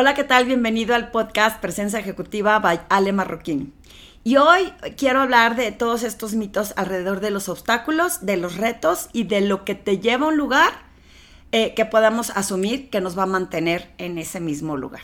Hola, ¿qué tal? Bienvenido al podcast Presencia Ejecutiva by Ale Marroquín. Y hoy quiero hablar de todos estos mitos alrededor de los obstáculos, de los retos y de lo que te lleva a un lugar eh, que podamos asumir que nos va a mantener en ese mismo lugar.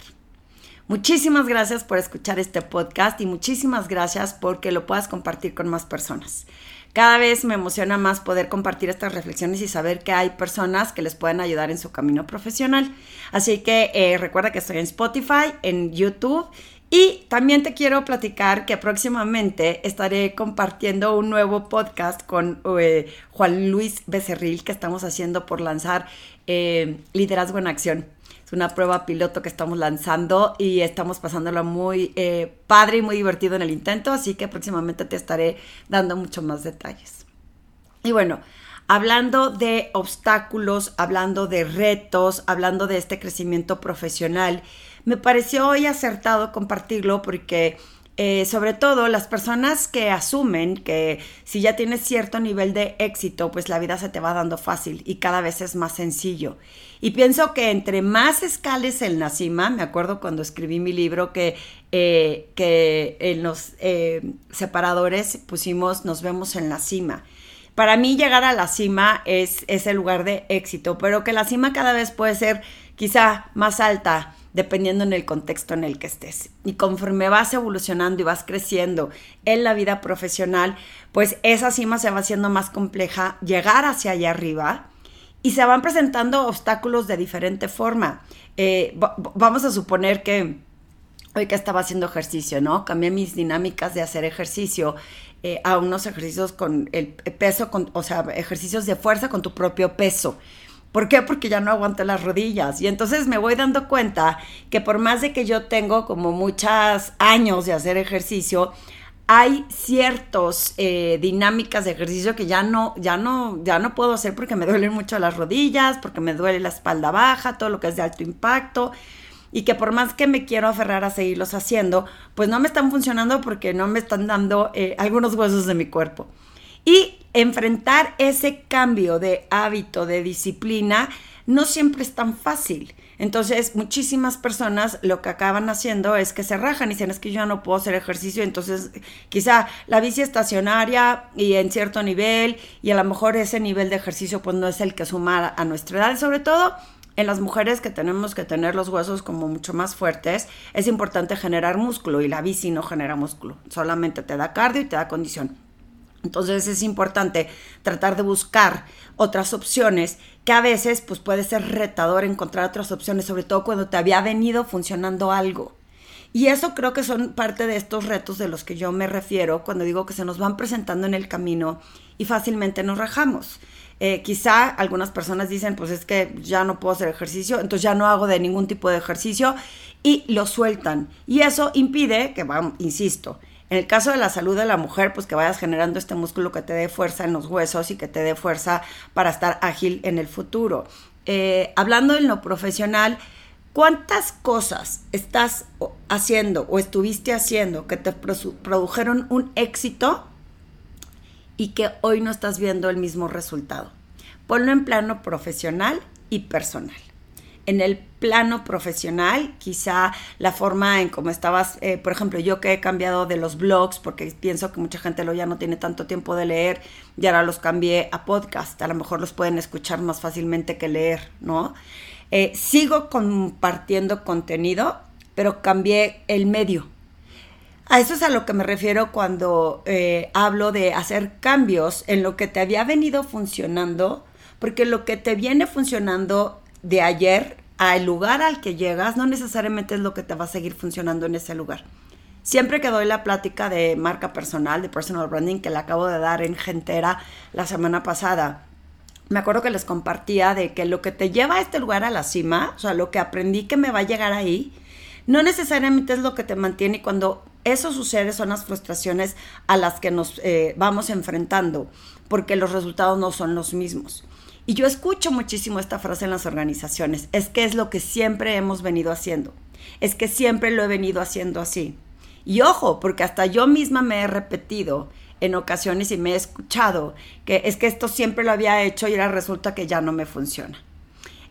Muchísimas gracias por escuchar este podcast y muchísimas gracias porque lo puedas compartir con más personas. Cada vez me emociona más poder compartir estas reflexiones y saber que hay personas que les pueden ayudar en su camino profesional. Así que eh, recuerda que estoy en Spotify, en YouTube y también te quiero platicar que próximamente estaré compartiendo un nuevo podcast con eh, Juan Luis Becerril que estamos haciendo por lanzar eh, Liderazgo en Acción una prueba piloto que estamos lanzando y estamos pasándolo muy eh, padre y muy divertido en el intento, así que próximamente te estaré dando mucho más detalles. Y bueno, hablando de obstáculos, hablando de retos, hablando de este crecimiento profesional, me pareció hoy acertado compartirlo porque eh, sobre todo las personas que asumen que si ya tienes cierto nivel de éxito, pues la vida se te va dando fácil y cada vez es más sencillo. Y pienso que entre más escales en la cima, me acuerdo cuando escribí mi libro que, eh, que en los eh, separadores pusimos nos vemos en la cima. Para mí llegar a la cima es, es el lugar de éxito, pero que la cima cada vez puede ser quizá más alta, dependiendo en el contexto en el que estés. Y conforme vas evolucionando y vas creciendo en la vida profesional, pues esa cima se va haciendo más compleja, llegar hacia allá arriba y se van presentando obstáculos de diferente forma. Eh, vamos a suponer que hoy que estaba haciendo ejercicio, ¿no? Cambié mis dinámicas de hacer ejercicio eh, a unos ejercicios con el peso, con, o sea, ejercicios de fuerza con tu propio peso. ¿Por qué? Porque ya no aguanto las rodillas. Y entonces me voy dando cuenta que por más de que yo tengo como muchos años de hacer ejercicio, hay ciertas eh, dinámicas de ejercicio que ya no, ya no, ya no puedo hacer porque me duelen mucho las rodillas, porque me duele la espalda baja, todo lo que es de alto impacto. Y que por más que me quiero aferrar a seguirlos haciendo, pues no me están funcionando porque no me están dando eh, algunos huesos de mi cuerpo. Y enfrentar ese cambio de hábito, de disciplina, no siempre es tan fácil. Entonces, muchísimas personas lo que acaban haciendo es que se rajan y dicen, es que yo no puedo hacer ejercicio, entonces quizá la bici estacionaria y en cierto nivel, y a lo mejor ese nivel de ejercicio pues no es el que sumar a nuestra edad, sobre todo en las mujeres que tenemos que tener los huesos como mucho más fuertes, es importante generar músculo y la bici no genera músculo, solamente te da cardio y te da condición. Entonces es importante tratar de buscar otras opciones que a veces pues puede ser retador encontrar otras opciones, sobre todo cuando te había venido funcionando algo. Y eso creo que son parte de estos retos de los que yo me refiero cuando digo que se nos van presentando en el camino y fácilmente nos rajamos. Eh, quizá algunas personas dicen, pues es que ya no puedo hacer ejercicio, entonces ya no hago de ningún tipo de ejercicio y lo sueltan. Y eso impide que, insisto, en el caso de la salud de la mujer, pues que vayas generando este músculo que te dé fuerza en los huesos y que te dé fuerza para estar ágil en el futuro. Eh, hablando en lo profesional, ¿cuántas cosas estás haciendo o estuviste haciendo que te produjeron un éxito y que hoy no estás viendo el mismo resultado? Ponlo en plano profesional y personal en el plano profesional, quizá la forma en cómo estabas, eh, por ejemplo, yo que he cambiado de los blogs, porque pienso que mucha gente lo ya no tiene tanto tiempo de leer, y ahora los cambié a podcast, a lo mejor los pueden escuchar más fácilmente que leer, ¿no? Eh, sigo compartiendo contenido, pero cambié el medio. A eso es a lo que me refiero cuando eh, hablo de hacer cambios en lo que te había venido funcionando, porque lo que te viene funcionando de ayer al lugar al que llegas no necesariamente es lo que te va a seguir funcionando en ese lugar. Siempre que doy la plática de marca personal, de personal branding, que le acabo de dar en Gentera la semana pasada, me acuerdo que les compartía de que lo que te lleva a este lugar a la cima, o sea, lo que aprendí que me va a llegar ahí, no necesariamente es lo que te mantiene y cuando eso sucede son las frustraciones a las que nos eh, vamos enfrentando, porque los resultados no son los mismos. Y yo escucho muchísimo esta frase en las organizaciones, es que es lo que siempre hemos venido haciendo, es que siempre lo he venido haciendo así. Y ojo, porque hasta yo misma me he repetido en ocasiones y me he escuchado que es que esto siempre lo había hecho y ahora resulta que ya no me funciona.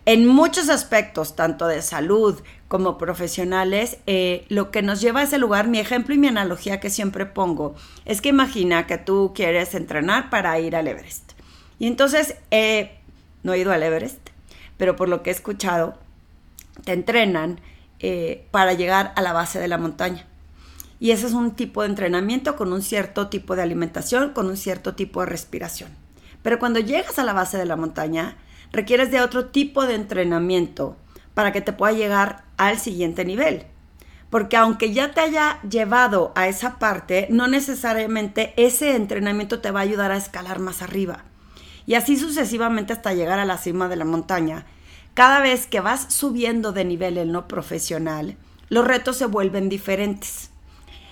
En muchos aspectos, tanto de salud como profesionales, eh, lo que nos lleva a ese lugar, mi ejemplo y mi analogía que siempre pongo, es que imagina que tú quieres entrenar para ir al Everest. Y entonces, eh, no he ido al Everest, pero por lo que he escuchado, te entrenan eh, para llegar a la base de la montaña. Y ese es un tipo de entrenamiento con un cierto tipo de alimentación, con un cierto tipo de respiración. Pero cuando llegas a la base de la montaña, requieres de otro tipo de entrenamiento para que te pueda llegar al siguiente nivel. Porque aunque ya te haya llevado a esa parte, no necesariamente ese entrenamiento te va a ayudar a escalar más arriba. Y así sucesivamente hasta llegar a la cima de la montaña. Cada vez que vas subiendo de nivel en lo profesional, los retos se vuelven diferentes.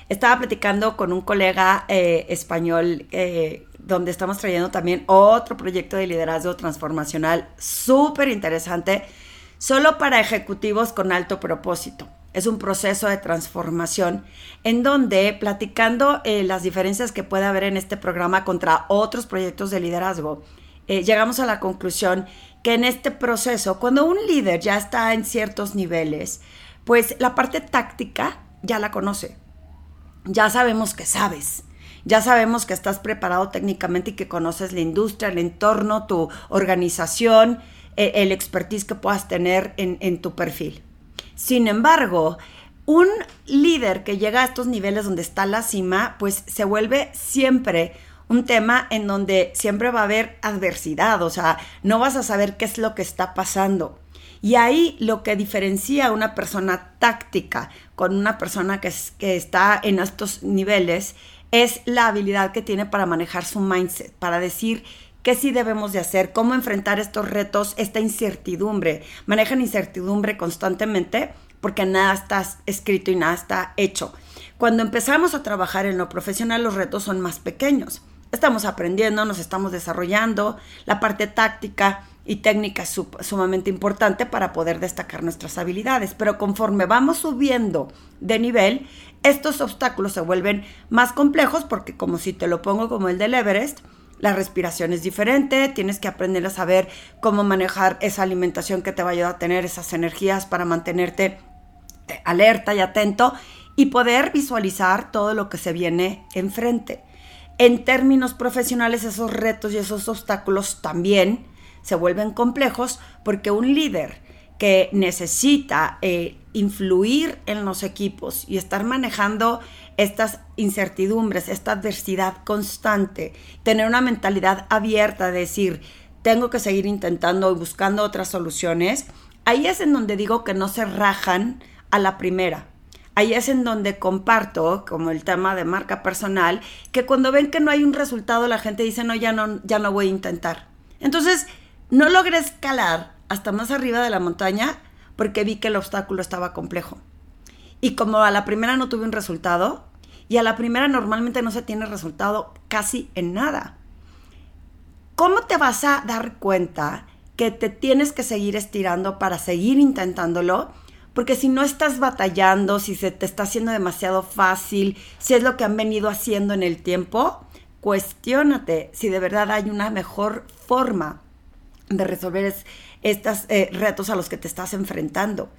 Estaba platicando con un colega eh, español eh, donde estamos trayendo también otro proyecto de liderazgo transformacional súper interesante, solo para ejecutivos con alto propósito. Es un proceso de transformación en donde, platicando eh, las diferencias que puede haber en este programa contra otros proyectos de liderazgo, llegamos a la conclusión que en este proceso, cuando un líder ya está en ciertos niveles, pues la parte táctica ya la conoce ya sabemos que sabes. Ya sabemos que estás preparado técnicamente y que conoces la industria, el entorno, tu organización, e, el, expertise que puedas tener en, en tu perfil. Sin embargo, un líder que llega a estos niveles donde está la cima, pues se vuelve siempre un tema en donde siempre va a haber adversidad, o sea, no vas a saber qué es lo que está pasando. Y ahí lo que diferencia una persona táctica con una persona que, que está en estos niveles es la habilidad que tiene para manejar su mindset, para decir qué sí debemos de hacer, cómo enfrentar estos retos, esta incertidumbre. Manejan incertidumbre constantemente porque nada está escrito y nada está hecho. Cuando empezamos a trabajar en lo profesional, los retos son más pequeños. Estamos aprendiendo, nos estamos desarrollando, la parte táctica y técnica es sumamente importante para poder destacar nuestras habilidades. Pero conforme vamos subiendo de nivel, estos obstáculos se vuelven más complejos porque como si te lo pongo como el del Everest, la respiración es diferente, tienes que aprender a saber cómo manejar esa alimentación que te va a ayudar a tener esas energías para mantenerte eh, alerta y atento y poder visualizar todo lo que se viene enfrente. En términos profesionales, esos retos y esos obstáculos también se vuelven complejos porque un líder que necesita eh, influir en los equipos y estar manejando estas incertidumbres, esta adversidad constante, tener una mentalidad abierta, de decir, tengo que seguir intentando y buscando otras soluciones, ahí es en donde digo que no se rajan a la primera. Ahí es en donde comparto, como el tema de marca personal, que cuando ven que no hay un resultado, la gente dice, no, ya no, ya no voy a intentar. Entonces, no logré escalar hasta más arriba de la montaña porque vi que el obstáculo estaba complejo. Y como a la primera no tuve un resultado, y a la primera normalmente no se tiene resultado casi en nada. ¿Cómo te vas a dar cuenta que te tienes que seguir estirando para seguir intentándolo? Porque si no estás batallando, si se te está haciendo demasiado fácil, si es lo que han venido haciendo en el tiempo, cuestiónate si de verdad hay una mejor forma de resolver estos eh, retos a los que te estás enfrentando.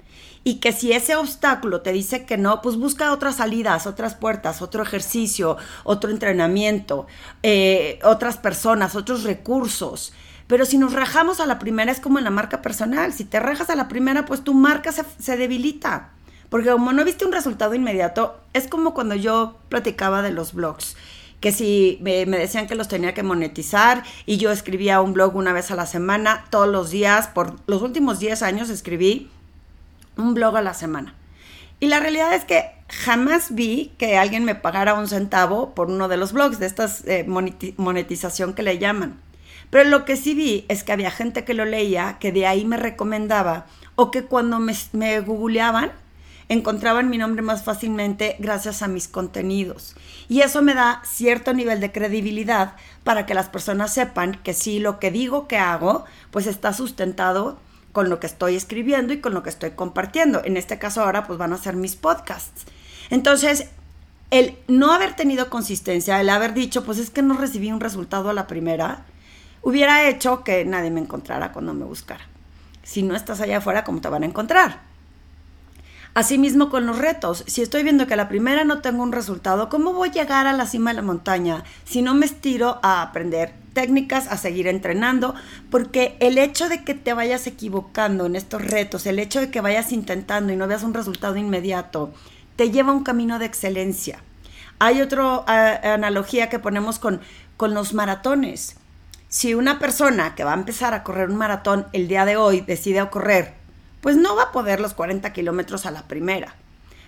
Y que si ese obstáculo te dice que no, pues busca otras salidas, otras puertas, otro ejercicio, otro entrenamiento, eh, otras personas, otros recursos. Pero si nos rajamos a la primera es como en la marca personal. Si te rajas a la primera, pues tu marca se, se debilita. Porque como no viste un resultado inmediato, es como cuando yo platicaba de los blogs que si me, decían que los tenía que monetizar y yo escribía un blog una vez a la semana, todos los días, por los últimos 10 años escribí un blog a la semana. Y la realidad es que jamás vi que alguien me pagara un centavo por uno de los blogs, de estas eh, monetización que le llaman. Pero lo que sí vi es que había gente que lo leía, que de ahí me recomendaba, o que cuando me, googleaban, encontraban mi nombre más fácilmente gracias a mis contenidos. Y eso me da cierto nivel de credibilidad para que las personas sepan que sí, lo que digo que hago, pues está sustentado con lo que estoy escribiendo y con lo que estoy compartiendo. En este caso ahora pues van a ser mis podcasts. Entonces, el no haber tenido consistencia, el haber dicho, pues es que no recibí un resultado a la primera, hubiera hecho que nadie me encontrara cuando me buscara. Si no estás allá afuera, ¿cómo te van a encontrar? Asimismo con los retos, si estoy viendo que la primera no tengo un resultado, ¿cómo voy a llegar a la cima de la montaña si no me estiro a aprender técnicas, a seguir entrenando? Porque el hecho de que te vayas equivocando en estos retos, el hecho de que vayas intentando y no veas un resultado inmediato, te lleva a un camino de excelencia. Hay otra analogía que ponemos con, con los maratones. Si una persona que va a empezar a correr un maratón el día de hoy decide correr pues no va a poder los 40 kilómetros a la primera.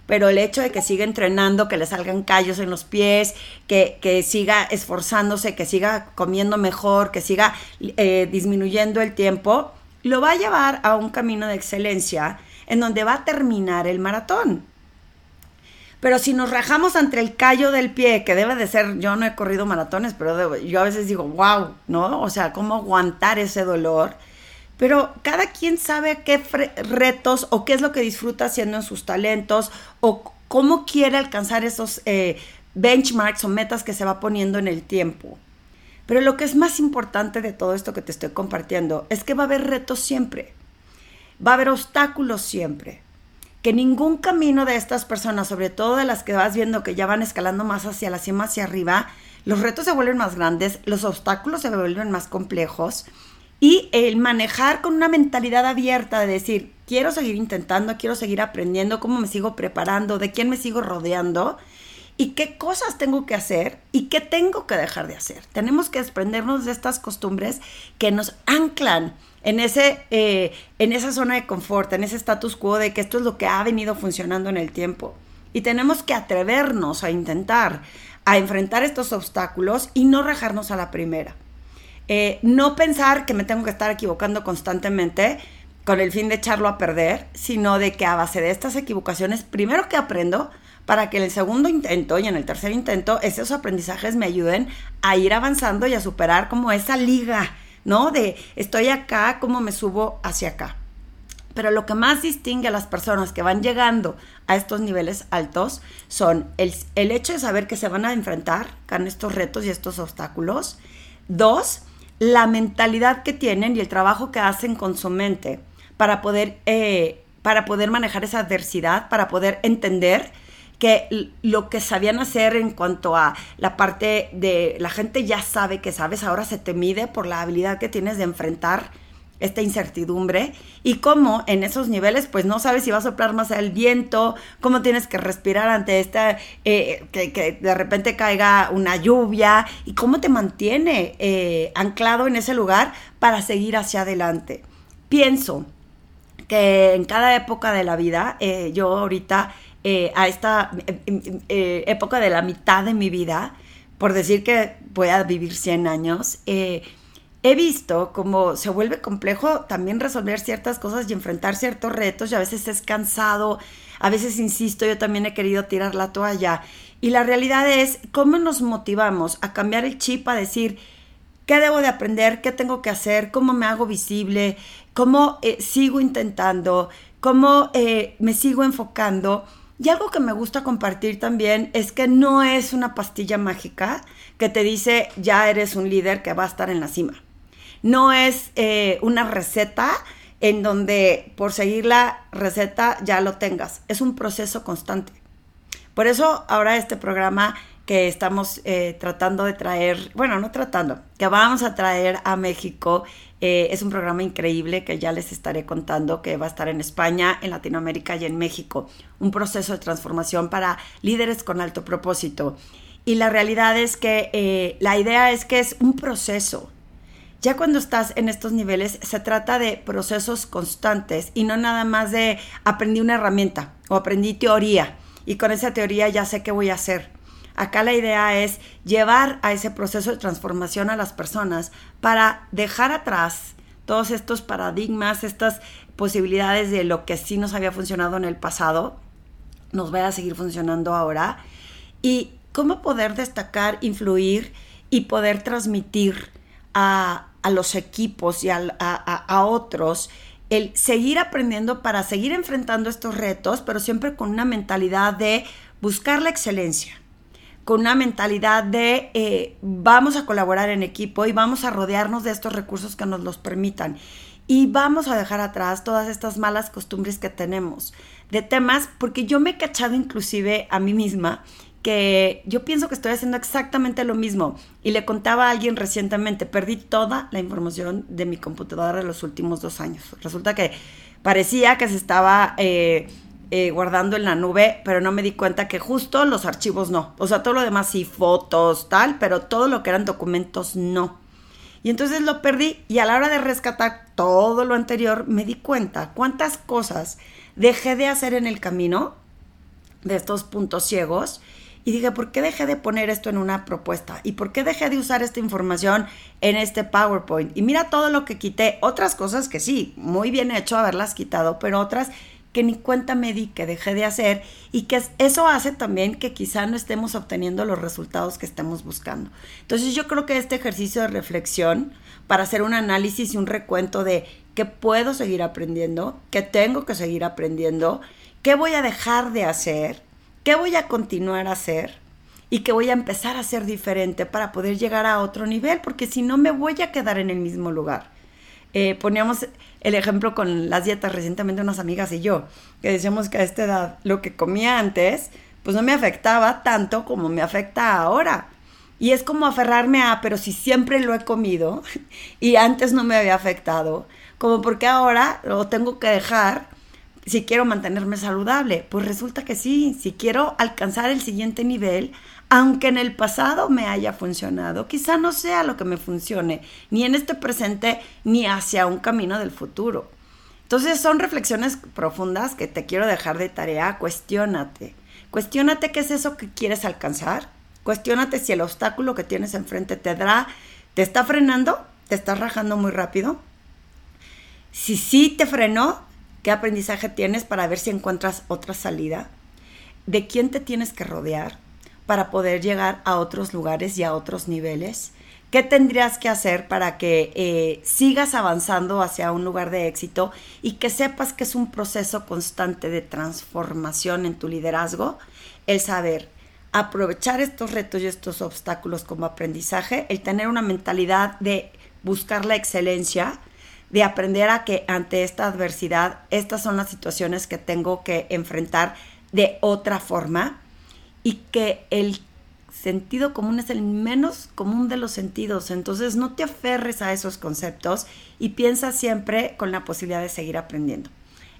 Pero el hecho de que siga entrenando, que le salgan callos en los pies, que, siga esforzándose, que siga comiendo mejor, que siga eh, disminuyendo el tiempo, lo va a llevar a un camino de excelencia en donde va a terminar el maratón. Pero si nos rajamos entre el callo del pie, que debe de ser, yo no he corrido maratones, pero yo a veces digo, wow, ¿no? O sea, ¿cómo aguantar ese dolor? pero cada quien sabe qué retos o qué es lo que disfruta haciendo en sus talentos o cómo quiere alcanzar esos eh, benchmarks o metas que se va poniendo en el tiempo. Pero lo que es más importante de todo esto que te estoy compartiendo es que va a haber retos siempre, va a haber obstáculos siempre, que ningún camino de estas personas, sobre todo de las que vas viendo que ya van escalando más hacia la cima, hacia arriba, los retos se vuelven más grandes, los obstáculos se vuelven más complejos y el manejar con una mentalidad abierta de decir, quiero seguir intentando, quiero seguir aprendiendo, cómo me sigo preparando, de quién me sigo rodeando y qué cosas tengo que hacer y qué tengo que dejar de hacer. Tenemos que desprendernos de estas costumbres que nos anclan en, ese, eh, en esa zona de confort, en ese status quo de que esto es lo que ha venido funcionando en el tiempo. Y tenemos que atrevernos a intentar, a enfrentar estos obstáculos y no rajarnos a la primera. Eh, no pensar que me tengo que estar equivocando constantemente con el fin de echarlo a perder, sino de que a base de estas equivocaciones, primero que aprendo, para que en el segundo intento y en el tercer intento esos aprendizajes me ayuden a ir avanzando y a superar como esa liga, ¿no? De estoy acá, cómo me subo hacia acá. Pero lo que más distingue a las personas que van llegando a estos niveles altos son el, el hecho de saber que se van a enfrentar con estos retos y estos obstáculos. Dos, la mentalidad que tienen y el trabajo que hacen con su mente para poder, eh, para poder manejar esa adversidad, para poder entender que lo que sabían hacer en cuanto a la parte de la gente ya sabe que sabes, ahora se te mide por la habilidad que tienes de enfrentar esta incertidumbre y cómo en esos niveles pues no sabes si va a soplar más el viento, cómo tienes que respirar ante esta, eh, que, de repente caiga una lluvia y cómo te mantiene eh, anclado en ese lugar para seguir hacia adelante. Pienso que en cada época de la vida, eh, yo ahorita a esta época de la mitad de mi vida, por decir que voy a vivir 100 años, he visto cómo se vuelve complejo también resolver ciertas cosas y enfrentar ciertos retos y a veces es cansado, a veces insisto, yo también he querido tirar la toalla. Y la realidad es cómo nos motivamos a cambiar el chip, a decir, ¿qué debo de aprender? ¿Qué tengo que hacer? ¿Cómo me hago visible? ¿Cómo eh, sigo intentando? ¿Cómo eh, me sigo enfocando? Y algo que me gusta compartir también es que no es una pastilla mágica que te dice ya eres un líder que va a estar en la cima no es eh, una receta en donde por seguir la receta ya lo tengas. Es un proceso constante. Por eso ahora este programa que estamos eh, tratando de traer, bueno, no tratando, que vamos a traer a México, eh, es un programa increíble que ya les estaré contando, que va a estar en España, en Latinoamérica y en México. Un proceso de transformación para líderes con alto propósito. Y la realidad es que la idea es que es un proceso. Ya cuando estás en estos niveles se trata de procesos constantes y no nada más de aprendí una herramienta o aprendí teoría y con esa teoría ya sé qué voy a hacer. Acá la idea es llevar a ese proceso de transformación a las personas para dejar atrás todos estos paradigmas, estas posibilidades de lo que sí nos había funcionado en el pasado, nos vaya a seguir funcionando ahora y cómo poder destacar, influir y poder transmitir a, a los equipos y a, otros el seguir aprendiendo para seguir enfrentando estos retos, pero siempre con una mentalidad de buscar la excelencia, con una mentalidad de eh, vamos a colaborar en equipo y vamos a rodearnos de estos recursos que nos los permitan. y vamos a dejar atrás todas estas malas costumbres que tenemos de temas, porque yo me he cachado inclusive a mí misma que yo pienso que estoy haciendo exactamente lo mismo. Y le contaba a alguien recientemente, perdí toda la información de mi computadora de los últimos dos años. Resulta que parecía que se estaba eh, eh, guardando en la nube, pero no me di cuenta que justo los archivos no. O sea, todo lo demás sí, fotos, tal, pero todo lo que eran documentos no. Y entonces lo perdí y a la hora de rescatar todo lo anterior me di cuenta cuántas cosas dejé de hacer en el camino de estos puntos ciegos y dije, ¿por qué dejé de poner esto en una propuesta? ¿Y por qué dejé de usar esta información en este PowerPoint? Y mira todo lo que quité. Otras cosas que sí, muy bien hecho haberlas quitado, pero otras que ni cuenta me di que dejé de hacer y que eso hace también que quizá no estemos obteniendo los resultados que estamos buscando. Entonces yo creo que este ejercicio de reflexión para hacer un análisis y un recuento de qué puedo seguir aprendiendo, qué tengo que seguir aprendiendo, qué voy a dejar de hacer, qué voy a continuar a hacer y qué voy a empezar a hacer diferente para poder llegar a otro nivel, porque si no me voy a quedar en el mismo lugar. Eh, poníamos el ejemplo con las dietas recientemente unas amigas y yo, que decíamos que a esta edad lo que comía antes, pues no me afectaba tanto como me afecta ahora. Y es como aferrarme a, pero si siempre lo he comido y antes no me había afectado, como porque ahora lo tengo que dejar si quiero mantenerme saludable. Pues resulta que sí, si quiero alcanzar el siguiente nivel, aunque en el pasado me haya funcionado, quizá no sea lo que me funcione, ni en este presente, ni hacia un camino del futuro. Entonces son reflexiones profundas que te quiero dejar de tarea. Cuestiónate. Cuestiónate qué es eso que quieres alcanzar. Cuestiónate si el obstáculo que tienes enfrente te da, te está frenando, te está rajando muy rápido. Si sí te frenó, ¿qué aprendizaje tienes para ver si encuentras otra salida? ¿De quién te tienes que rodear? para poder llegar a otros lugares y a otros niveles? ¿Qué tendrías que hacer para que eh, sigas avanzando hacia un lugar de éxito y que sepas que es un proceso constante de transformación en tu liderazgo? El saber aprovechar estos retos y estos obstáculos como aprendizaje, el tener una mentalidad de buscar la excelencia, de aprender a que ante esta adversidad, estas son las situaciones que tengo que enfrentar de otra forma y que el sentido común es el menos común de los sentidos. Entonces no te aferres a esos conceptos y piensa siempre con la posibilidad de seguir aprendiendo.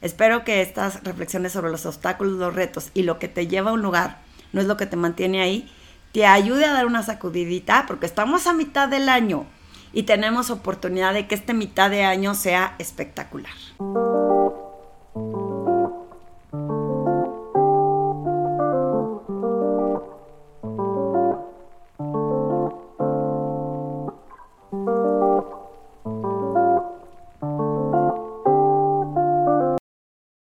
Espero que estas reflexiones sobre los obstáculos, los retos y lo que te lleva a un lugar, no es lo que te mantiene ahí, te ayude a dar una sacudidita porque estamos a mitad del año y tenemos oportunidad de que esta mitad de año sea espectacular.